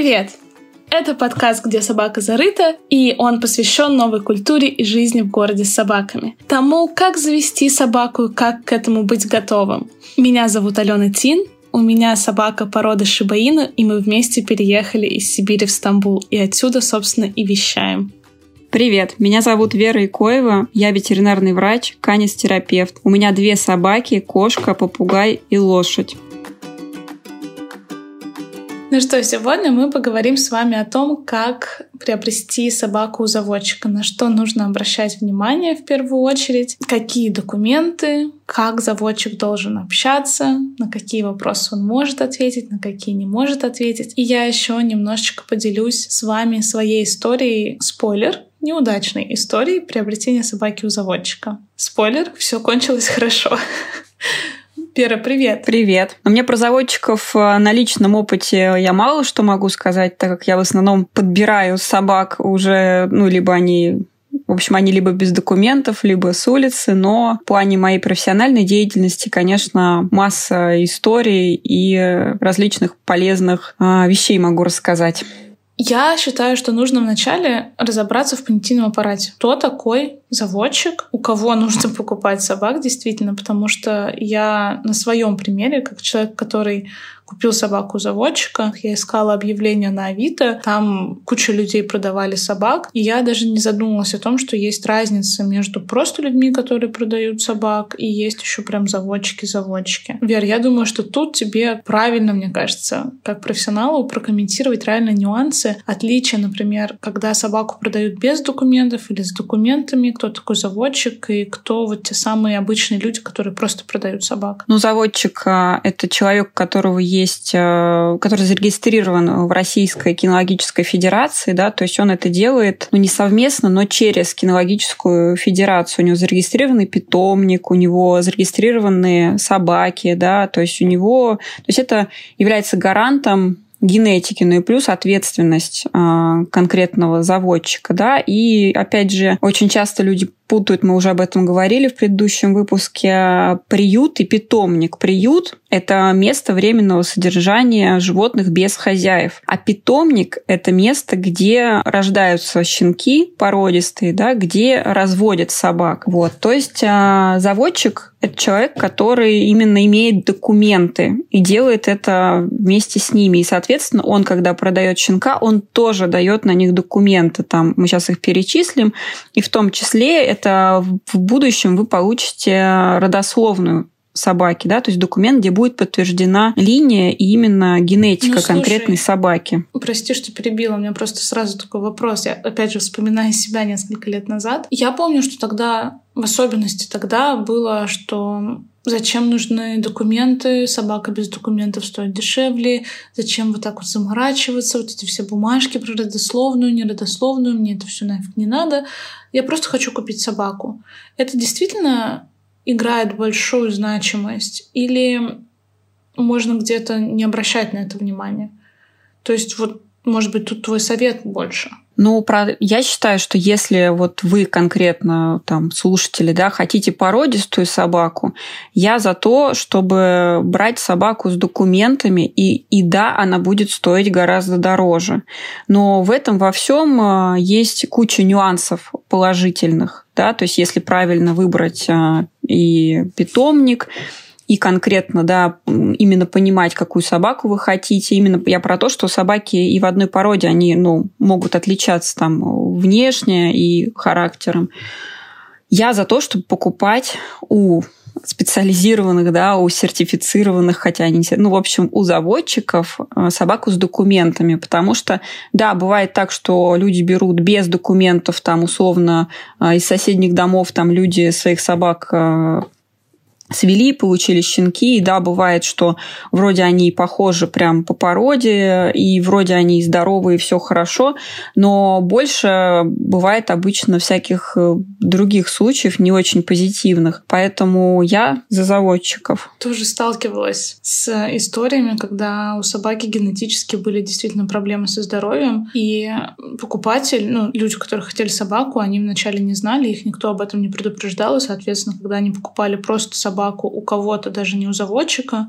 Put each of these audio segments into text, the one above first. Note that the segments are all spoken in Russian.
Привет! Это подкаст «Где собака зарыта», и он посвящен новой культуре и жизни в городе с собаками. Тому, как завести собаку как к этому быть готовым. Меня зовут Алена Тин, у меня собака породы Шибаина, и мы вместе переехали из Сибири в Стамбул, и отсюда, собственно, и вещаем. Привет, меня зовут Вера Икоева, я ветеринарный врач, канистерапевт. У меня две собаки, кошка, попугай и лошадь. Ну что, сегодня мы поговорим с вами о том, как приобрести собаку у заводчика, на что нужно обращать внимание в первую очередь, какие документы, как заводчик должен общаться, на какие вопросы он может ответить, на какие не может ответить. И я еще немножечко поделюсь с вами своей историей. Спойлер, неудачной историей приобретения собаки у заводчика. Спойлер, все кончилось хорошо. Пера, привет. Привет. У меня про заводчиков э, на личном опыте я мало что могу сказать, так как я в основном подбираю собак уже, ну, либо они в общем, они либо без документов, либо с улицы, но в плане моей профессиональной деятельности, конечно, масса историй и различных полезных а, вещей могу рассказать. Я считаю, что нужно вначале разобраться в понятийном аппарате. Кто такой заводчик, у кого нужно покупать собак действительно, потому что я на своем примере, как человек, который купил собаку заводчика, я искала объявление на Авито, там куча людей продавали собак, и я даже не задумывалась о том, что есть разница между просто людьми, которые продают собак, и есть еще прям заводчики-заводчики. Вер, я думаю, что тут тебе правильно, мне кажется, как профессионалу прокомментировать реально нюансы, отличия, например, когда собаку продают без документов или с документами, кто такой заводчик и кто вот те самые обычные люди, которые просто продают собак. Ну, заводчик а, — это человек, у которого есть есть, э, который зарегистрирован в Российской кинологической федерации, да, то есть он это делает, ну, не совместно, но через кинологическую федерацию. У него зарегистрированный питомник, у него зарегистрированные собаки, да, то есть у него, то есть это является гарантом генетики, ну и плюс ответственность э, конкретного заводчика, да, и опять же очень часто люди путают, мы уже об этом говорили в предыдущем выпуске, приют и питомник. Приют – это место временного содержания животных без хозяев, а питомник – это место, где рождаются щенки породистые, да, где разводят собак. Вот. То есть а, заводчик – это человек, который именно имеет документы и делает это вместе с ними. И, соответственно, он, когда продает щенка, он тоже дает на них документы. Там мы сейчас их перечислим. И в том числе это в будущем вы получите родословную собаки, да, то есть документ, где будет подтверждена линия и именно генетика ну, слушай, конкретной собаки. Прости, что перебила, у меня просто сразу такой вопрос. Я опять же вспоминаю себя несколько лет назад. Я помню, что тогда, в особенности тогда, было, что Зачем нужны документы? Собака без документов стоит дешевле. Зачем вот так вот заморачиваться? Вот эти все бумажки про родословную, неродословную. Мне это все нафиг не надо. Я просто хочу купить собаку. Это действительно играет большую значимость? Или можно где-то не обращать на это внимание? То есть вот, может быть, тут твой совет больше — ну, про... я считаю, что если вот вы конкретно, там, слушатели, да, хотите породистую собаку, я за то, чтобы брать собаку с документами, и, и да, она будет стоить гораздо дороже. Но в этом во всем а, есть куча нюансов положительных, да, то есть если правильно выбрать а, и питомник, и конкретно, да, именно понимать, какую собаку вы хотите. Именно я про то, что собаки и в одной породе, они, ну, могут отличаться там внешне и характером. Я за то, чтобы покупать у специализированных, да, у сертифицированных, хотя они, ну, в общем, у заводчиков э, собаку с документами, потому что, да, бывает так, что люди берут без документов, там, условно, э, из соседних домов, там, люди своих собак э, свели, получили щенки. И да, бывает, что вроде они похожи прям по породе, и вроде они здоровые, и все хорошо, но больше бывает обычно всяких э, других случаев не очень позитивных. Поэтому я за заводчиков. Тоже сталкивалась с историями, когда у собаки генетически были действительно проблемы со здоровьем, и покупатель, ну, люди, которые хотели собаку, они вначале не знали, их никто об этом не предупреждал, и, соответственно, когда они покупали просто собаку у кого-то, даже не у заводчика,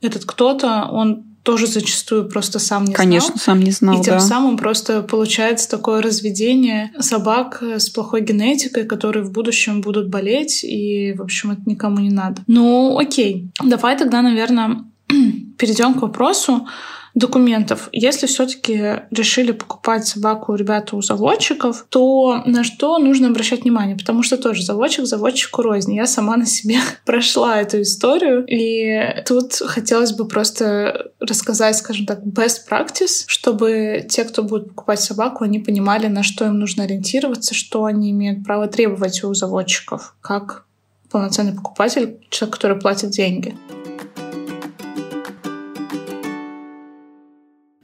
этот кто-то, он тоже зачастую просто сам не Конечно, знал. сам не знал, И тем да. самым просто получается такое разведение собак с плохой генетикой, которые в будущем будут болеть, и, в общем, это никому не надо. Ну, окей. Давай тогда, наверное, перейдем к вопросу, документов. Если все-таки решили покупать собаку у ребят у заводчиков, то на что нужно обращать внимание? Потому что тоже заводчик заводчику рознь. Я сама на себе прошла эту историю, и тут хотелось бы просто рассказать, скажем так, best practice, чтобы те, кто будет покупать собаку, они понимали, на что им нужно ориентироваться, что они имеют право требовать у заводчиков, как полноценный покупатель, человек, который платит деньги.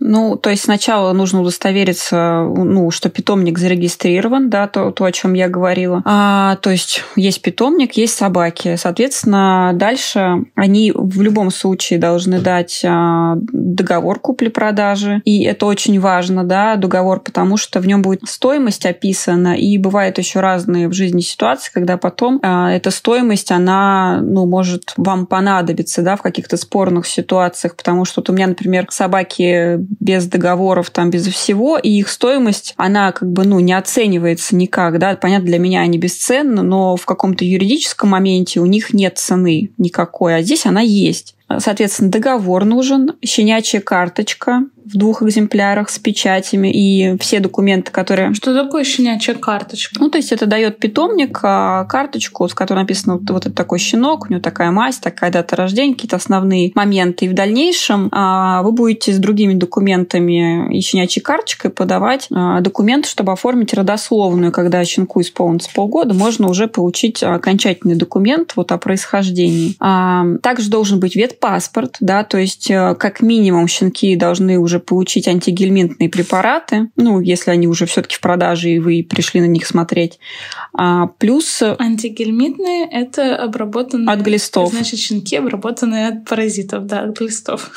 Ну, то есть сначала нужно удостовериться, ну, что питомник зарегистрирован, да, то, то о чем я говорила. А, то есть есть питомник, есть собаки. Соответственно, дальше они в любом случае должны дать а, договор купли-продажи. И это очень важно, да, договор, потому что в нем будет стоимость описана, и бывают еще разные в жизни ситуации, когда потом а, эта стоимость, она, ну, может вам понадобиться, да, в каких-то спорных ситуациях, потому что вот у меня, например, собаки без договоров, там, без всего, и их стоимость, она как бы, ну, не оценивается никак, да, понятно, для меня они бесценны, но в каком-то юридическом моменте у них нет цены никакой, а здесь она есть. Соответственно, договор нужен, щенячья карточка в двух экземплярах с печатями и все документы, которые... Что такое щенячья карточка? Ну, то есть это дает питомник а, карточку, с которой написано вот, вот это такой щенок, у него такая мазь, такая дата рождения, какие-то основные моменты. И в дальнейшем а, вы будете с другими документами и щенячьей карточкой подавать а, документы, чтобы оформить родословную. Когда щенку исполнится полгода, можно уже получить окончательный документ вот о происхождении. Также должен быть ветпаспорт, да, то есть как минимум щенки должны уже получить антигельминтные препараты, ну, если они уже все-таки в продаже, и вы пришли на них смотреть. А, плюс... Антигельминтные — это обработанные... От глистов. Значит, щенки, обработанные от паразитов, да, от глистов.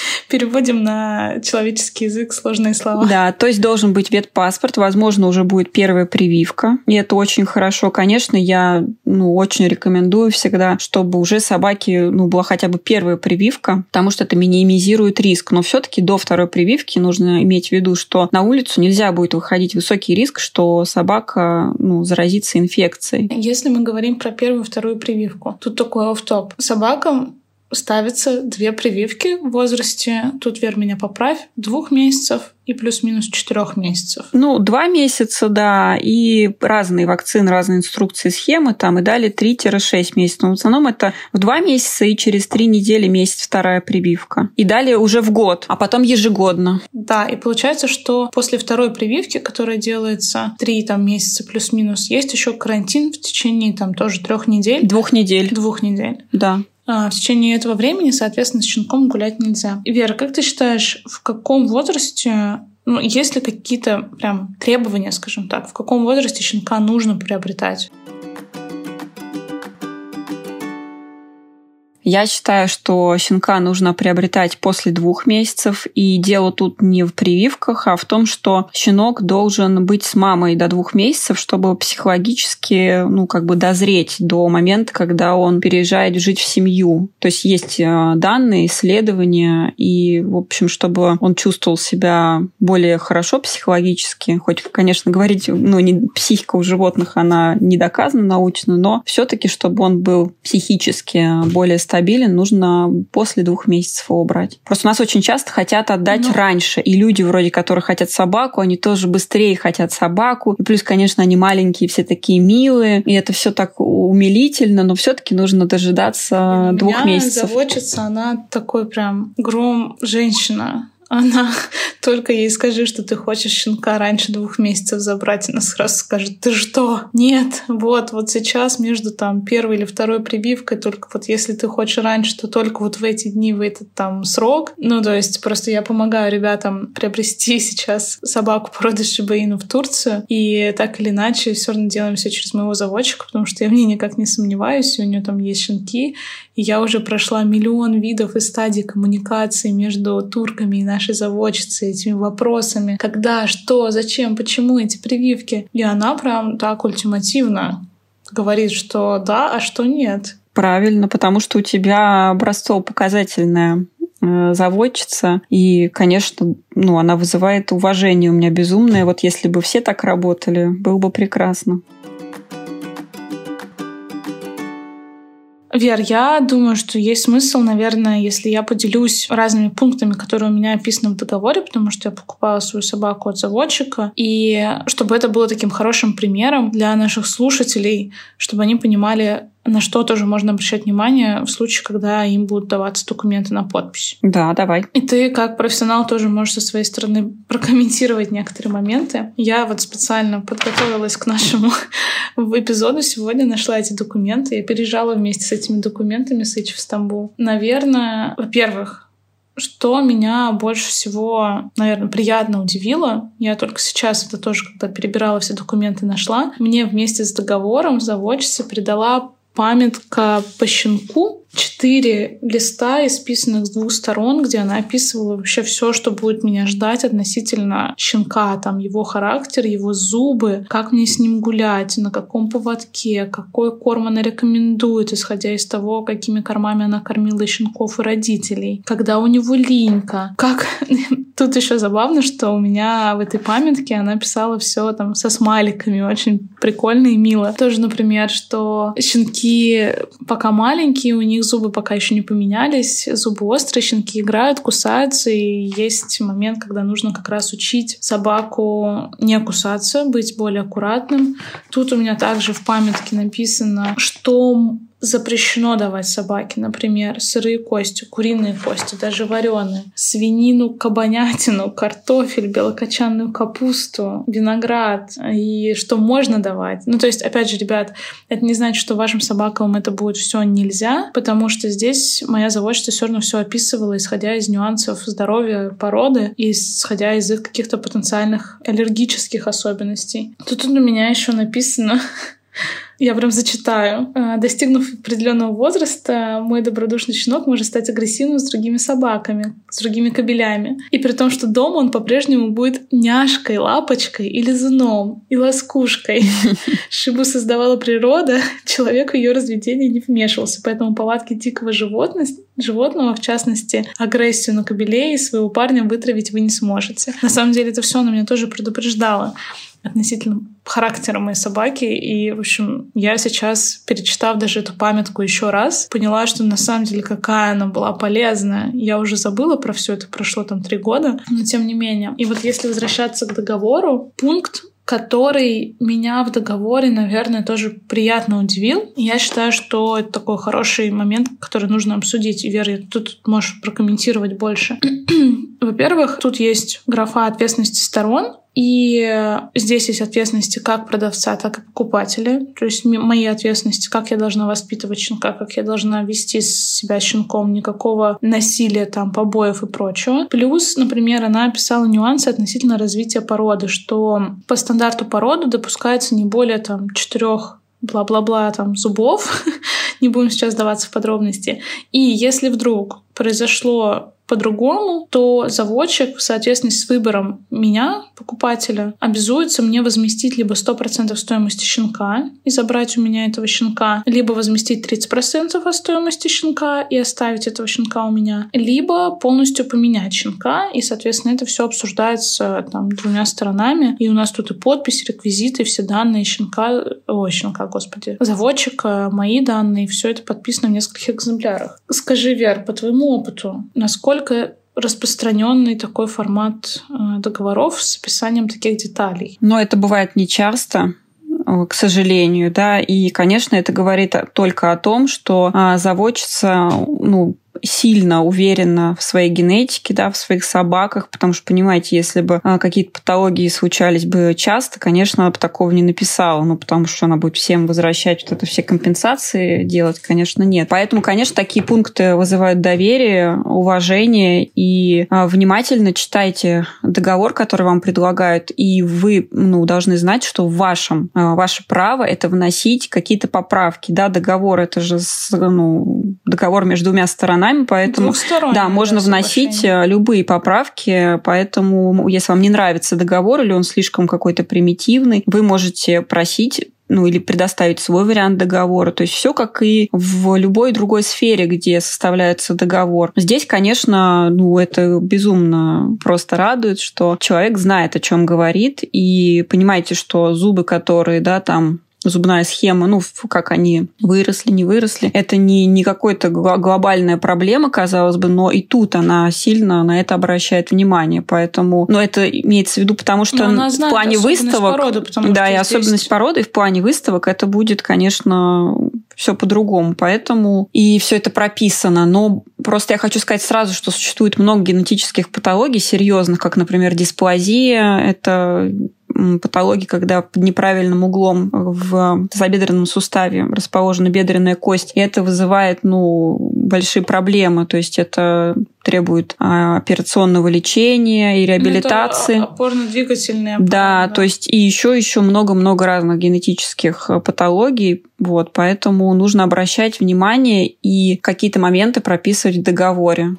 Переводим на человеческий язык сложные слова. Да, то есть должен быть ветпаспорт, возможно, уже будет первая прививка. И это очень хорошо. Конечно, я ну, очень рекомендую всегда, чтобы уже собаки, ну, была хотя бы первая прививка, потому что это минимизирует риск. Но все-таки до второй прививки нужно иметь в виду, что на улицу нельзя будет выходить высокий риск, что собака ну, заразится инфекцией. Если мы говорим про первую и вторую прививку, тут такой оф-топ. Собакам ставятся две прививки в возрасте, тут, Вер, меня поправь, двух месяцев и плюс-минус четырех месяцев. Ну, два месяца, да, и разные вакцины, разные инструкции, схемы там, и далее 3-6 месяцев. Но в основном это в два месяца и через три недели месяц вторая прививка. И далее уже в год, а потом ежегодно. Да, и получается, что после второй прививки, которая делается три там, месяца плюс-минус, есть еще карантин в течение там тоже трех недель. Двух недель. Двух недель. Да. А, в течение этого времени, соответственно, с щенком гулять нельзя. Вера, как ты считаешь, в каком возрасте ну, есть ли какие-то прям требования, скажем так, в каком возрасте щенка нужно приобретать? Я считаю, что щенка нужно приобретать после двух месяцев. И дело тут не в прививках, а в том, что щенок должен быть с мамой до двух месяцев, чтобы психологически, ну, как бы дозреть до момента, когда он переезжает жить в семью. То есть есть э, данные, исследования, и, в общем, чтобы он чувствовал себя более хорошо психологически, хоть, конечно, говорить, ну, не, психика у животных, она не доказана научно, но все-таки, чтобы он был психически более стабильным, стабилен, нужно после двух месяцев его брать. Просто у нас очень часто хотят отдать ну. раньше. И люди, вроде которые хотят собаку, они тоже быстрее хотят собаку. И плюс, конечно, они маленькие, все такие милые. И это все так умилительно, но все-таки нужно дожидаться и двух месяцев. Заводчица, она такой прям гром женщина она только ей скажи, что ты хочешь щенка раньше двух месяцев забрать, она сразу скажет, ты что? Нет, вот, вот сейчас между там первой или второй прививкой, только вот если ты хочешь раньше, то только вот в эти дни, в этот там срок. Ну, то есть просто я помогаю ребятам приобрести сейчас собаку породы Шибаину в Турцию, и так или иначе все равно делаем все через моего заводчика, потому что я в ней никак не сомневаюсь, у нее там есть щенки, и я уже прошла миллион видов и стадий коммуникации между турками и нашей заводчицей этими вопросами. Когда, что, зачем, почему эти прививки. И она прям так ультимативно говорит, что да, а что нет. Правильно, потому что у тебя образцово-показательная э, заводчица. И, конечно, ну, она вызывает уважение у меня безумное. Вот если бы все так работали, было бы прекрасно. Вер, я думаю, что есть смысл, наверное, если я поделюсь разными пунктами, которые у меня описаны в договоре, потому что я покупала свою собаку от заводчика, и чтобы это было таким хорошим примером для наших слушателей, чтобы они понимали, на что тоже можно обращать внимание в случае, когда им будут даваться документы на подпись. Да, давай. И ты, как профессионал, тоже можешь со своей стороны прокомментировать некоторые моменты. Я вот специально подготовилась к нашему эпизоду сегодня, нашла эти документы. Я переезжала вместе с этими документами с в Стамбул. Наверное, во-первых, что меня больше всего, наверное, приятно удивило, я только сейчас это тоже, когда перебирала все документы, нашла, мне вместе с договором заводчица придала памятка по щенку, четыре листа, исписанных с двух сторон, где она описывала вообще все, что будет меня ждать относительно щенка, там его характер, его зубы, как мне с ним гулять, на каком поводке, какой корм она рекомендует, исходя из того, какими кормами она кормила щенков и родителей, когда у него линька, как Тут еще забавно, что у меня в этой памятке она писала все там со смайликами, очень прикольно и мило. Тоже, например, что щенки пока маленькие, у них зубы пока еще не поменялись, зубы острые, щенки играют, кусаются, и есть момент, когда нужно как раз учить собаку не кусаться, быть более аккуратным. Тут у меня также в памятке написано, что запрещено давать собаке, например, сырые кости, куриные кости, даже вареные, свинину, кабанятину, картофель, белокочанную капусту, виноград, и что можно давать. Ну, то есть, опять же, ребят, это не значит, что вашим собакам это будет все нельзя, потому что здесь моя заводчица все равно все описывала, исходя из нюансов здоровья породы и исходя из их каких-то потенциальных аллергических особенностей. Тут у меня еще написано я прям зачитаю. «А, достигнув определенного возраста, мой добродушный щенок может стать агрессивным с другими собаками, с другими кобелями. И при том, что дома он по-прежнему будет няшкой, лапочкой или зуном и ласкушкой. Шибу создавала природа, человек в ее разведение не вмешивался, поэтому повадки дикого животного, животного, в частности, агрессию на кобелей своего парня вытравить вы не сможете. На самом деле это все она меня тоже предупреждала относительно характера моей собаки. И, в общем, я сейчас, перечитав даже эту памятку еще раз, поняла, что на самом деле какая она была полезная. Я уже забыла про все это, прошло там три года, но тем не менее. И вот если возвращаться к договору, пункт который меня в договоре, наверное, тоже приятно удивил. Я считаю, что это такой хороший момент, который нужно обсудить. И, Вера, тут можешь прокомментировать больше. Во-первых, тут есть графа ответственности сторон, и здесь есть ответственности как продавца, так и покупателя. То есть мои ответственности, как я должна воспитывать щенка, как я должна вести себя щенком, никакого насилия, там, побоев и прочего. Плюс, например, она описала нюансы относительно развития породы, что по стандарту породы допускается не более там четырех бла-бла-бла там зубов. не будем сейчас сдаваться в подробности. И если вдруг произошло по-другому, то заводчик в соответствии с выбором меня, покупателя, обязуется мне возместить либо 100% стоимости щенка и забрать у меня этого щенка, либо возместить 30% от стоимости щенка и оставить этого щенка у меня, либо полностью поменять щенка, и, соответственно, это все обсуждается там двумя сторонами, и у нас тут и подпись, реквизиты, все данные щенка, ой, щенка, господи, заводчика, мои данные, все это подписано в нескольких экземплярах. Скажи, Вер, по твоему опыту, насколько насколько распространенный такой формат э, договоров с описанием таких деталей. Но это бывает не часто к сожалению, да, и, конечно, это говорит только о том, что а, заводчица, ну, сильно уверена в своей генетике, да, в своих собаках, потому что, понимаете, если бы а, какие-то патологии случались бы часто, конечно, она бы такого не написала, ну, потому что она будет всем возвращать вот это все компенсации делать, конечно, нет. Поэтому, конечно, такие пункты вызывают доверие, уважение, и а, внимательно читайте договор, который вам предлагают, и вы, ну, должны знать, что в вашем, а, ваше право это вносить какие-то поправки, да, договор это же, ну, договор между двумя сторонами, сторонами, поэтому да, можно вносить э, любые поправки, поэтому если вам не нравится договор или он слишком какой-то примитивный, вы можете просить ну, или предоставить свой вариант договора. То есть все как и в любой другой сфере, где составляется договор. Здесь, конечно, ну, это безумно просто радует, что человек знает, о чем говорит, и понимаете, что зубы, которые, да, там зубная схема, ну, как они выросли, не выросли. Это не, не какая-то глобальная проблема, казалось бы, но и тут она сильно на это обращает внимание. Поэтому, но это имеется в виду, потому что в знает плане выставок... Породы, да, и здесь... особенность породы в плане выставок это будет, конечно, все по-другому. Поэтому и все это прописано. Но просто я хочу сказать сразу, что существует много генетических патологий серьезных, как, например, дисплазия. Это патологии, когда под неправильным углом в тазобедренном суставе расположена бедренная кость, и это вызывает ну, большие проблемы. То есть это требует а, операционного лечения и реабилитации. Ну, опорно-двигательные. Да, да, то есть и еще еще много-много разных генетических э, патологий. Вот, поэтому нужно обращать внимание и какие-то моменты прописывать в договоре.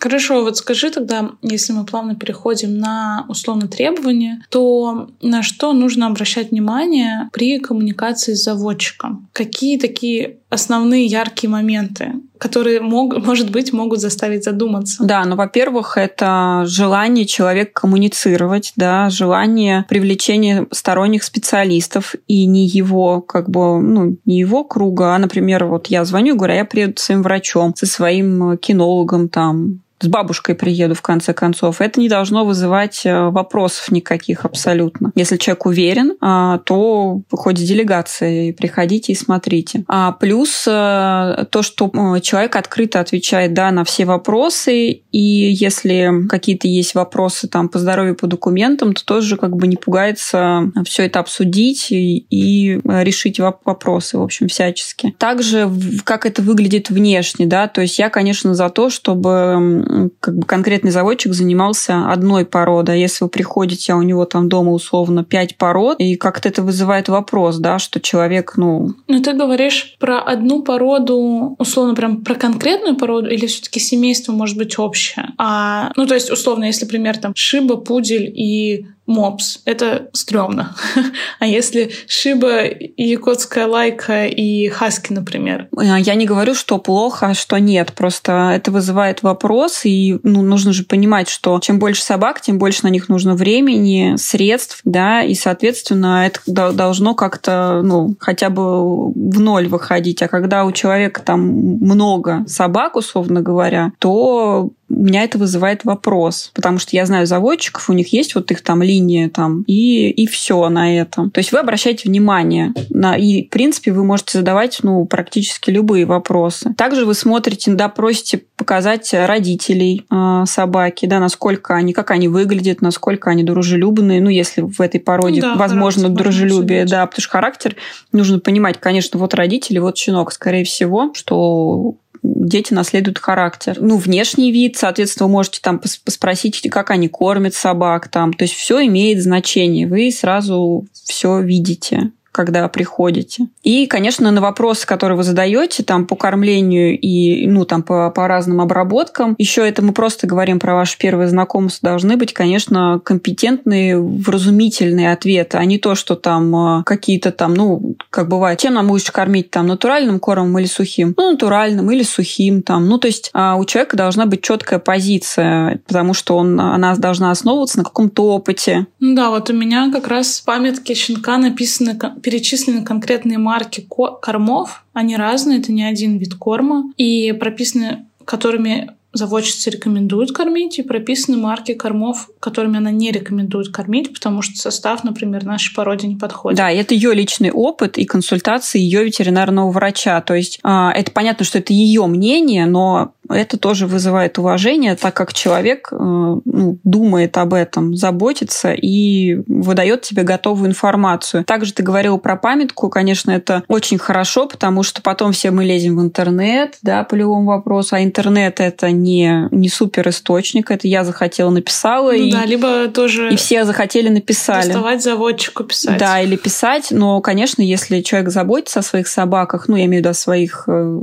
Хорошо, вот скажи тогда, если мы плавно переходим на условно требования, то на что нужно обращать внимание при коммуникации с заводчиком? Какие такие основные яркие моменты, которые, мог, может быть, могут заставить задуматься? Да, ну, во-первых, это желание человека коммуницировать, да, желание привлечения сторонних специалистов и не его, как бы, ну, не его круга, а, например, вот я звоню, говорю, а я приеду с своим врачом, со своим кинологом там, с бабушкой приеду в конце концов. Это не должно вызывать э, вопросов никаких абсолютно. Если человек уверен, а, то выходит делегация, и приходите и смотрите. А плюс э, то, что э, человек открыто отвечает да, на все вопросы, и если какие-то есть вопросы там по здоровью, по документам, то тоже как бы не пугается все это обсудить и, и решить вопросы, в общем, всячески. Также, как это выглядит внешне, да, то есть я, конечно, за то, чтобы как бы конкретный заводчик занимался одной породой. А если вы приходите, а у него там дома условно пять пород, и как-то это вызывает вопрос, да, что человек, ну... Ну, ты говоришь про одну породу, условно, прям про конкретную породу, или все таки семейство может быть общее? А, ну, то есть, условно, если пример там шиба, пудель и мопс. Это стрёмно. а если шиба, якутская лайка и хаски, например? А, я не говорю, что плохо, а что нет. Просто это вызывает вопрос, и ну, нужно же понимать, что чем больше собак, тем больше на них нужно времени, средств, да, и, соответственно, это должно как-то, ну, хотя бы в ноль выходить. А когда у человека там много собак, условно говоря, то у меня это вызывает вопрос, потому что я знаю заводчиков, у них есть вот их там линия там, и, и все на этом. То есть вы обращаете внимание на, и, в принципе, вы можете задавать, ну, практически любые вопросы. Также вы смотрите, да, просите показать родителей э, собаки, да, насколько они, как они выглядят, насколько они дружелюбные, ну, если в этой породе да, возможно дружелюбие, да, потому что характер нужно понимать, конечно, вот родители, вот щенок, скорее всего, что дети наследуют характер. Ну, внешний вид, соответственно, вы можете там поспросить, как они кормят собак там. То есть все имеет значение. Вы сразу все видите когда приходите. И, конечно, на вопросы, которые вы задаете там по кормлению и ну там по, по разным обработкам, еще это мы просто говорим про ваше первое знакомство, должны быть, конечно, компетентные, вразумительные ответы, а не то, что там э, какие-то там, ну, как бывает, чем нам лучше кормить там натуральным кормом или сухим? Ну, натуральным или сухим там. Ну, то есть а у человека должна быть четкая позиция, потому что он, она должна основываться на каком-то опыте. Да, вот у меня как раз в памятке щенка написаны перечислены конкретные марки кормов. Они разные, это не один вид корма. И прописаны, которыми заводчица рекомендует кормить, и прописаны марки кормов, которыми она не рекомендует кормить, потому что состав, например, нашей породе не подходит. Да, это ее личный опыт и консультации ее ветеринарного врача. То есть а, это понятно, что это ее мнение, но это тоже вызывает уважение, так как человек э, ну, думает об этом, заботится и выдает тебе готовую информацию. Также ты говорил про памятку, конечно, это очень хорошо, потому что потом все мы лезем в интернет, да, по любому вопросу, а интернет это не, не супер источник, это я захотела, написала. Ну, и, да, либо тоже... И все захотели, написали. Доставать заводчику писать. Да, или писать, но, конечно, если человек заботится о своих собаках, ну, я имею в виду о своих э,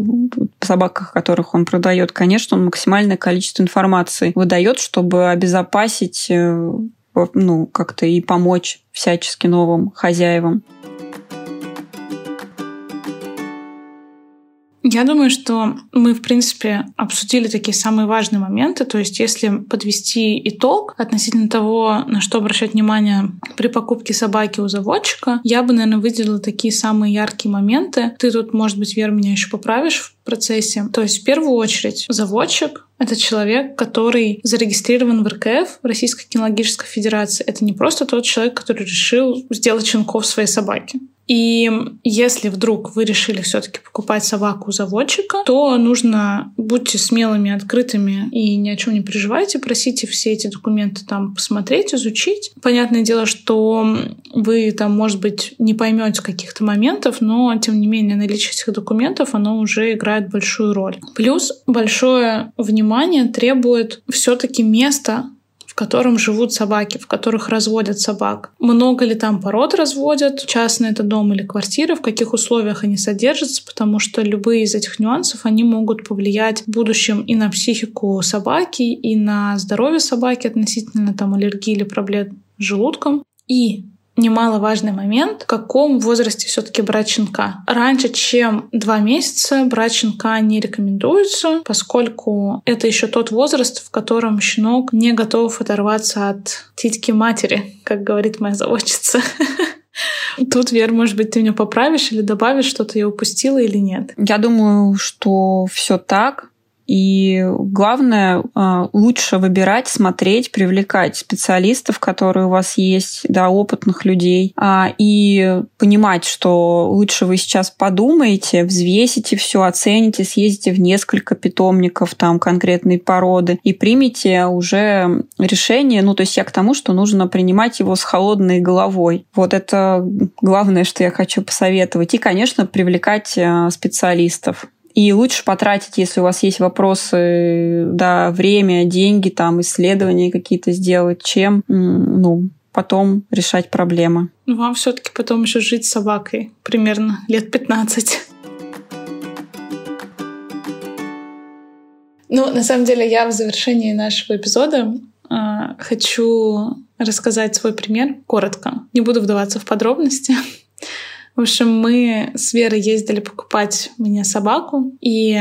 собаках, которых он продает, конечно, он максимальное количество информации выдает, чтобы обезопасить э, ну, как-то и помочь всячески новым хозяевам. Я думаю, что мы, в принципе, обсудили такие самые важные моменты. То есть, если подвести итог относительно того, на что обращать внимание при покупке собаки у заводчика, я бы, наверное, выделила такие самые яркие моменты. Ты тут, может быть, Вер, меня еще поправишь в процессе. То есть, в первую очередь, заводчик — это человек, который зарегистрирован в РКФ, Российской кинологической федерации. Это не просто тот человек, который решил сделать щенков своей собаки. И если вдруг вы решили все-таки покупать собаку заводчика, то нужно будьте смелыми, открытыми и ни о чем не переживайте, просите все эти документы там посмотреть, изучить. Понятное дело, что вы там, может быть, не поймете каких-то моментов, но тем не менее наличие этих документов, оно уже играет большую роль. Плюс большое внимание требует все-таки места, котором живут собаки, в которых разводят собак. Много ли там пород разводят, частный это дом или квартира, в каких условиях они содержатся, потому что любые из этих нюансов, они могут повлиять в будущем и на психику собаки, и на здоровье собаки относительно там аллергии или проблем с желудком. И немаловажный момент, в каком возрасте все-таки брать щенка. Раньше, чем два месяца, брать щенка не рекомендуется, поскольку это еще тот возраст, в котором щенок не готов оторваться от титьки матери, как говорит моя заводчица. Тут, Вер, может быть, ты меня поправишь или добавишь что-то, я упустила или нет? Я думаю, что все так. И главное, а, лучше выбирать, смотреть, привлекать специалистов, которые у вас есть, да, опытных людей, а, и понимать, что лучше вы сейчас подумаете, взвесите все, оцените, съездите в несколько питомников там конкретной породы и примите уже решение. Ну, то есть я к тому, что нужно принимать его с холодной головой. Вот это главное, что я хочу посоветовать. И, конечно, привлекать а, специалистов. И лучше потратить, если у вас есть вопросы, да, время, деньги, там, исследования какие-то сделать, чем, ну, потом решать проблемы. Ну, вам все-таки потом еще жить с собакой примерно лет 15. Ну, на самом деле, я в завершении нашего эпизода э, хочу рассказать свой пример коротко. Не буду вдаваться в подробности. В общем, мы с Верой ездили покупать мне собаку, и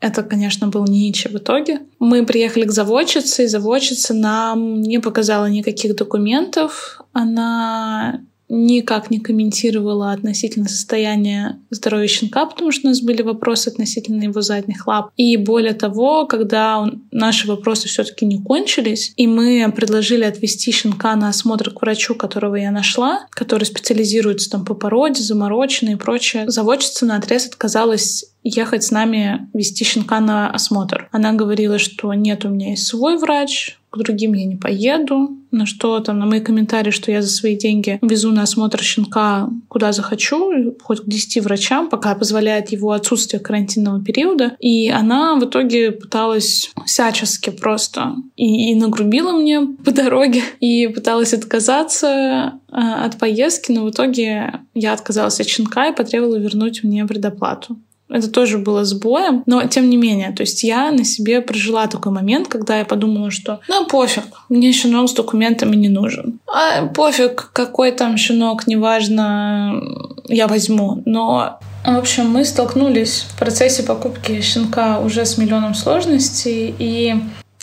это, конечно, был не Ничи в итоге. Мы приехали к заводчице, и заводчица нам не показала никаких документов. Она никак не комментировала относительно состояния здоровья щенка, потому что у нас были вопросы относительно его задних лап. И более того, когда он, наши вопросы все таки не кончились, и мы предложили отвести щенка на осмотр к врачу, которого я нашла, который специализируется там по породе, замороченной и прочее, заводчица на отрез отказалась ехать с нами вести щенка на осмотр. Она говорила, что нет, у меня есть свой врач, к другим я не поеду, на что там, на мои комментарии, что я за свои деньги везу на осмотр щенка куда захочу, хоть к 10 врачам, пока позволяет его отсутствие карантинного периода. И она в итоге пыталась всячески просто и, и нагрубила мне по дороге, и пыталась отказаться э, от поездки, но в итоге я отказалась от щенка и потребовала вернуть мне предоплату. Это тоже было сбоем, но тем не менее, то есть я на себе прожила такой момент, когда я подумала, что ну пофиг, мне щенок с документами не нужен. А пофиг, какой там щенок, неважно, я возьму. Но в общем, мы столкнулись в процессе покупки щенка уже с миллионом сложностей и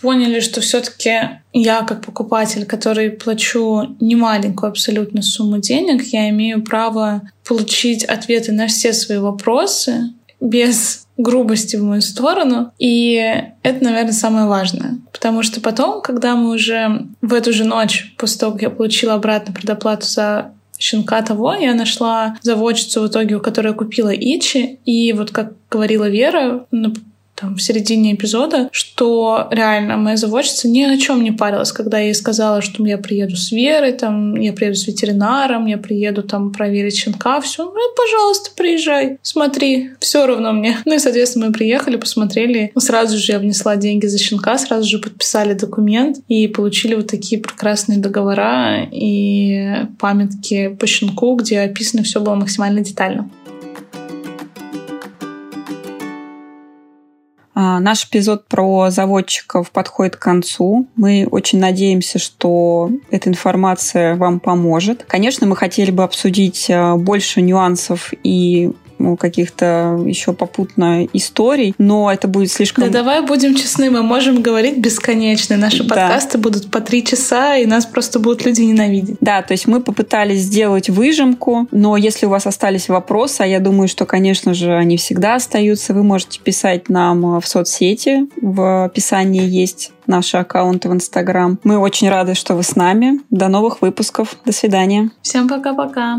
поняли, что все-таки я как покупатель, который плачу немаленькую абсолютно сумму денег, я имею право получить ответы на все свои вопросы, без грубости в мою сторону. И это, наверное, самое важное. Потому что потом, когда мы уже в эту же ночь, после того, как я получила обратно предоплату за щенка того, я нашла заводчицу в итоге, у которой купила Ичи. И вот как говорила Вера, там, в середине эпизода, что реально моя заводчица ни о чем не парилась, когда я ей сказала, что я приеду с Верой, там, я приеду с ветеринаром, я приеду там проверить щенка, все, ну, пожалуйста, приезжай, смотри, все равно мне. Ну и, соответственно, мы приехали, посмотрели, сразу же я внесла деньги за щенка, сразу же подписали документ и получили вот такие прекрасные договора и памятки по щенку, где описано все было максимально детально. Наш эпизод про заводчиков подходит к концу. Мы очень надеемся, что эта информация вам поможет. Конечно, мы хотели бы обсудить а, больше нюансов и каких-то еще попутно историй, но это будет слишком... Да давай будем честны, мы можем говорить бесконечно. Наши да. подкасты будут по три часа, и нас просто будут люди ненавидеть. Да, то есть мы попытались сделать выжимку, но если у вас остались вопросы, а я думаю, что, конечно же, они всегда остаются, вы можете писать нам в соцсети, в описании есть наши аккаунты в Инстаграм. Мы очень рады, что вы с нами. До новых выпусков. До свидания. Всем пока-пока.